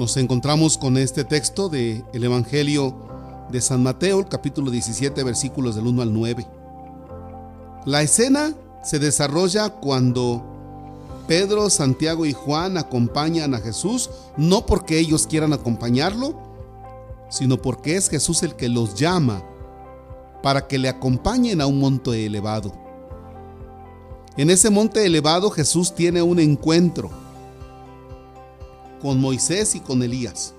Nos encontramos con este texto del el Evangelio de San Mateo, capítulo 17, versículos del 1 al 9. La escena se desarrolla cuando Pedro, Santiago y Juan acompañan a Jesús, no porque ellos quieran acompañarlo, sino porque es Jesús el que los llama para que le acompañen a un monte elevado. En ese monte elevado Jesús tiene un encuentro con Moisés y con Elías.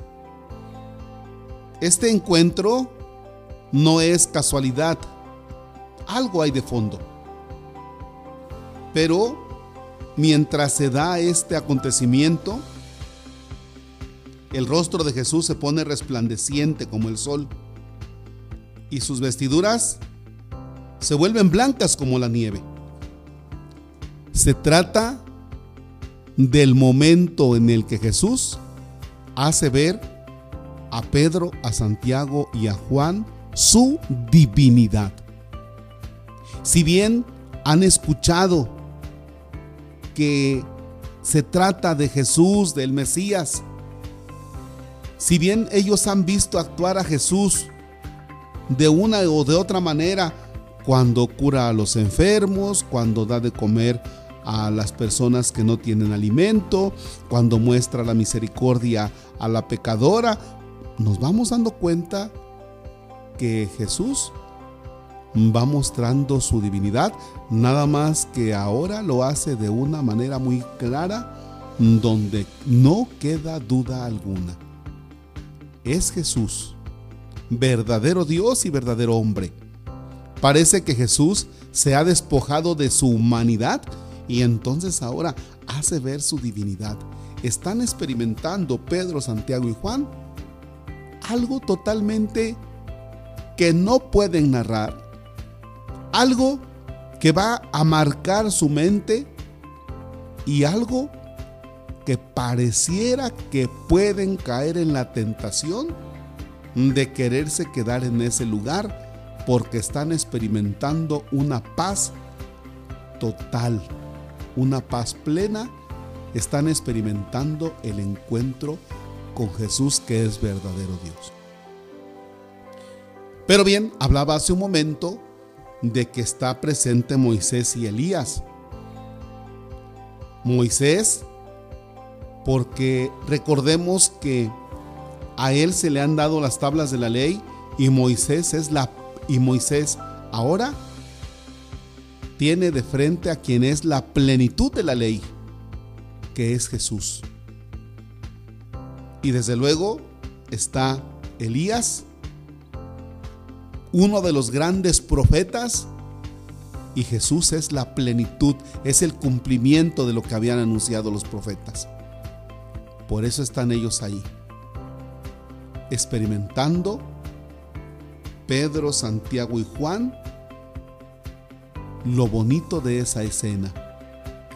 Este encuentro no es casualidad, algo hay de fondo. Pero mientras se da este acontecimiento, el rostro de Jesús se pone resplandeciente como el sol y sus vestiduras se vuelven blancas como la nieve. Se trata del momento en el que Jesús hace ver a Pedro, a Santiago y a Juan su divinidad. Si bien han escuchado que se trata de Jesús, del Mesías, si bien ellos han visto actuar a Jesús de una o de otra manera, cuando cura a los enfermos, cuando da de comer a las personas que no tienen alimento, cuando muestra la misericordia a la pecadora, nos vamos dando cuenta que Jesús va mostrando su divinidad, nada más que ahora lo hace de una manera muy clara, donde no queda duda alguna. Es Jesús, verdadero Dios y verdadero hombre. Parece que Jesús se ha despojado de su humanidad y entonces ahora hace ver su divinidad. Están experimentando Pedro, Santiago y Juan algo totalmente que no pueden narrar, algo que va a marcar su mente y algo que pareciera que pueden caer en la tentación de quererse quedar en ese lugar porque están experimentando una paz total una paz plena, están experimentando el encuentro con Jesús que es verdadero Dios. Pero bien, hablaba hace un momento de que está presente Moisés y Elías. Moisés, porque recordemos que a él se le han dado las tablas de la ley y Moisés es la y Moisés ahora tiene de frente a quien es la plenitud de la ley, que es Jesús. Y desde luego está Elías, uno de los grandes profetas, y Jesús es la plenitud, es el cumplimiento de lo que habían anunciado los profetas. Por eso están ellos ahí, experimentando Pedro, Santiago y Juan lo bonito de esa escena.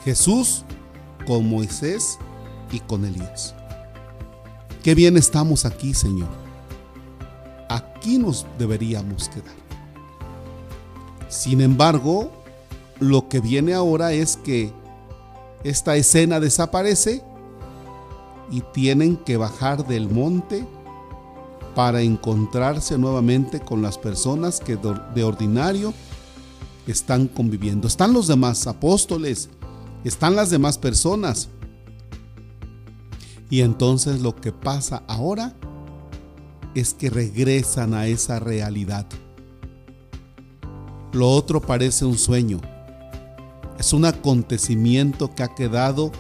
Jesús con Moisés y con Elías. Qué bien estamos aquí, Señor. Aquí nos deberíamos quedar. Sin embargo, lo que viene ahora es que esta escena desaparece y tienen que bajar del monte para encontrarse nuevamente con las personas que de ordinario están conviviendo. Están los demás apóstoles, están las demás personas. Y entonces lo que pasa ahora es que regresan a esa realidad. Lo otro parece un sueño. Es un acontecimiento que ha quedado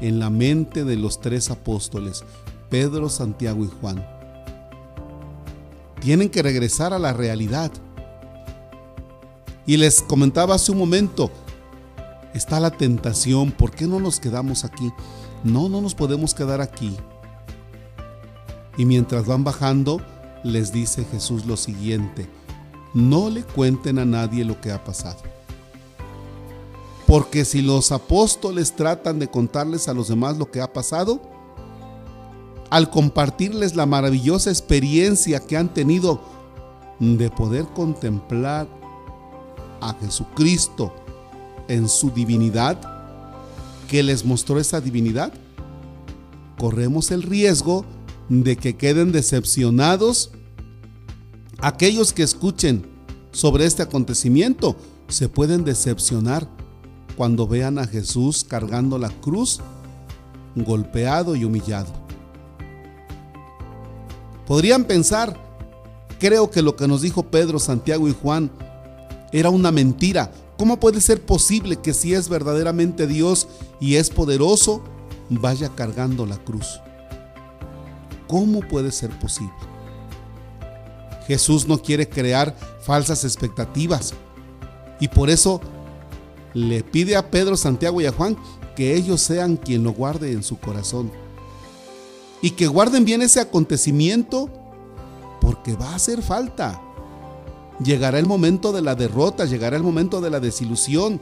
en la mente de los tres apóstoles, Pedro, Santiago y Juan. Tienen que regresar a la realidad. Y les comentaba hace un momento, está la tentación, ¿por qué no nos quedamos aquí? No, no nos podemos quedar aquí. Y mientras van bajando, les dice Jesús lo siguiente, no le cuenten a nadie lo que ha pasado. Porque si los apóstoles tratan de contarles a los demás lo que ha pasado, al compartirles la maravillosa experiencia que han tenido de poder contemplar a Jesucristo en su divinidad, que les mostró esa divinidad, corremos el riesgo de que queden decepcionados aquellos que escuchen sobre este acontecimiento. Se pueden decepcionar cuando vean a Jesús cargando la cruz, golpeado y humillado. Podrían pensar, creo que lo que nos dijo Pedro, Santiago y Juan era una mentira. ¿Cómo puede ser posible que si es verdaderamente Dios y es poderoso, vaya cargando la cruz? ¿Cómo puede ser posible? Jesús no quiere crear falsas expectativas y por eso le pide a Pedro, Santiago y a Juan que ellos sean quien lo guarde en su corazón y que guarden bien ese acontecimiento porque va a hacer falta. Llegará el momento de la derrota, llegará el momento de la desilusión,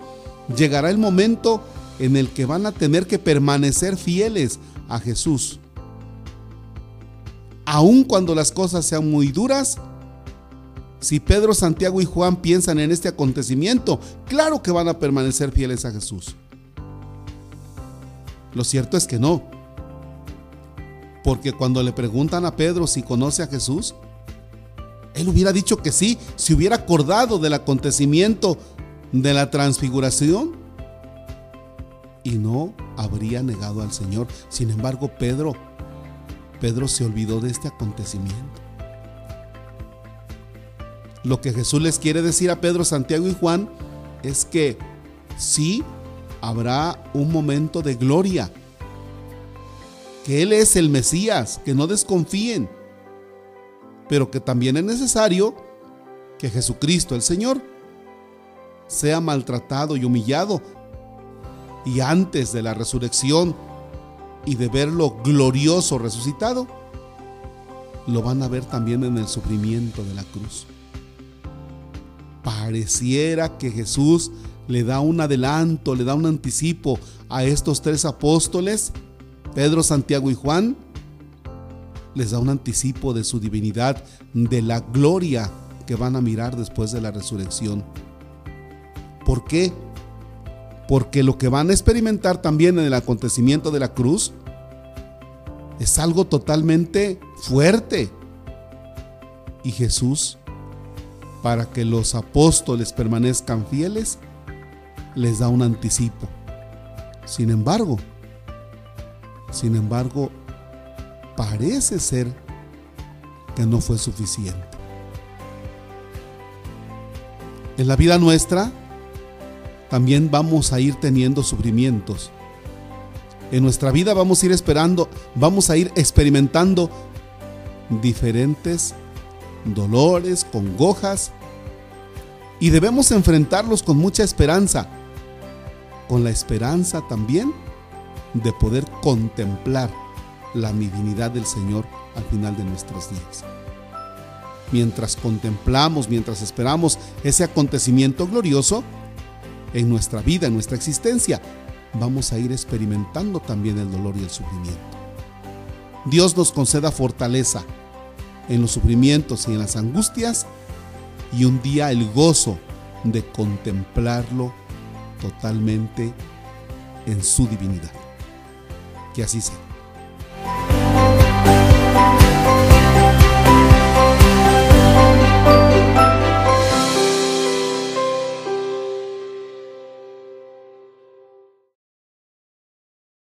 llegará el momento en el que van a tener que permanecer fieles a Jesús. Aun cuando las cosas sean muy duras, si Pedro, Santiago y Juan piensan en este acontecimiento, claro que van a permanecer fieles a Jesús. Lo cierto es que no. Porque cuando le preguntan a Pedro si conoce a Jesús, él hubiera dicho que sí, si hubiera acordado del acontecimiento de la transfiguración y no habría negado al Señor. Sin embargo, Pedro, Pedro se olvidó de este acontecimiento. Lo que Jesús les quiere decir a Pedro, Santiago y Juan es que sí habrá un momento de gloria, que Él es el Mesías, que no desconfíen, pero que también es necesario que Jesucristo, el Señor, sea maltratado y humillado. Y antes de la resurrección y de verlo glorioso resucitado, lo van a ver también en el sufrimiento de la cruz. Pareciera que Jesús le da un adelanto, le da un anticipo a estos tres apóstoles, Pedro, Santiago y Juan, les da un anticipo de su divinidad, de la gloria que van a mirar después de la resurrección. ¿Por qué? Porque lo que van a experimentar también en el acontecimiento de la cruz es algo totalmente fuerte. Y Jesús, para que los apóstoles permanezcan fieles, les da un anticipo. Sin embargo, sin embargo, parece ser que no fue suficiente. En la vida nuestra también vamos a ir teniendo sufrimientos. En nuestra vida vamos a ir esperando, vamos a ir experimentando diferentes dolores, congojas, y debemos enfrentarlos con mucha esperanza, con la esperanza también de poder contemplar la divinidad del Señor al final de nuestros días. Mientras contemplamos, mientras esperamos ese acontecimiento glorioso, en nuestra vida, en nuestra existencia, vamos a ir experimentando también el dolor y el sufrimiento. Dios nos conceda fortaleza en los sufrimientos y en las angustias y un día el gozo de contemplarlo totalmente en su divinidad. Que así sea.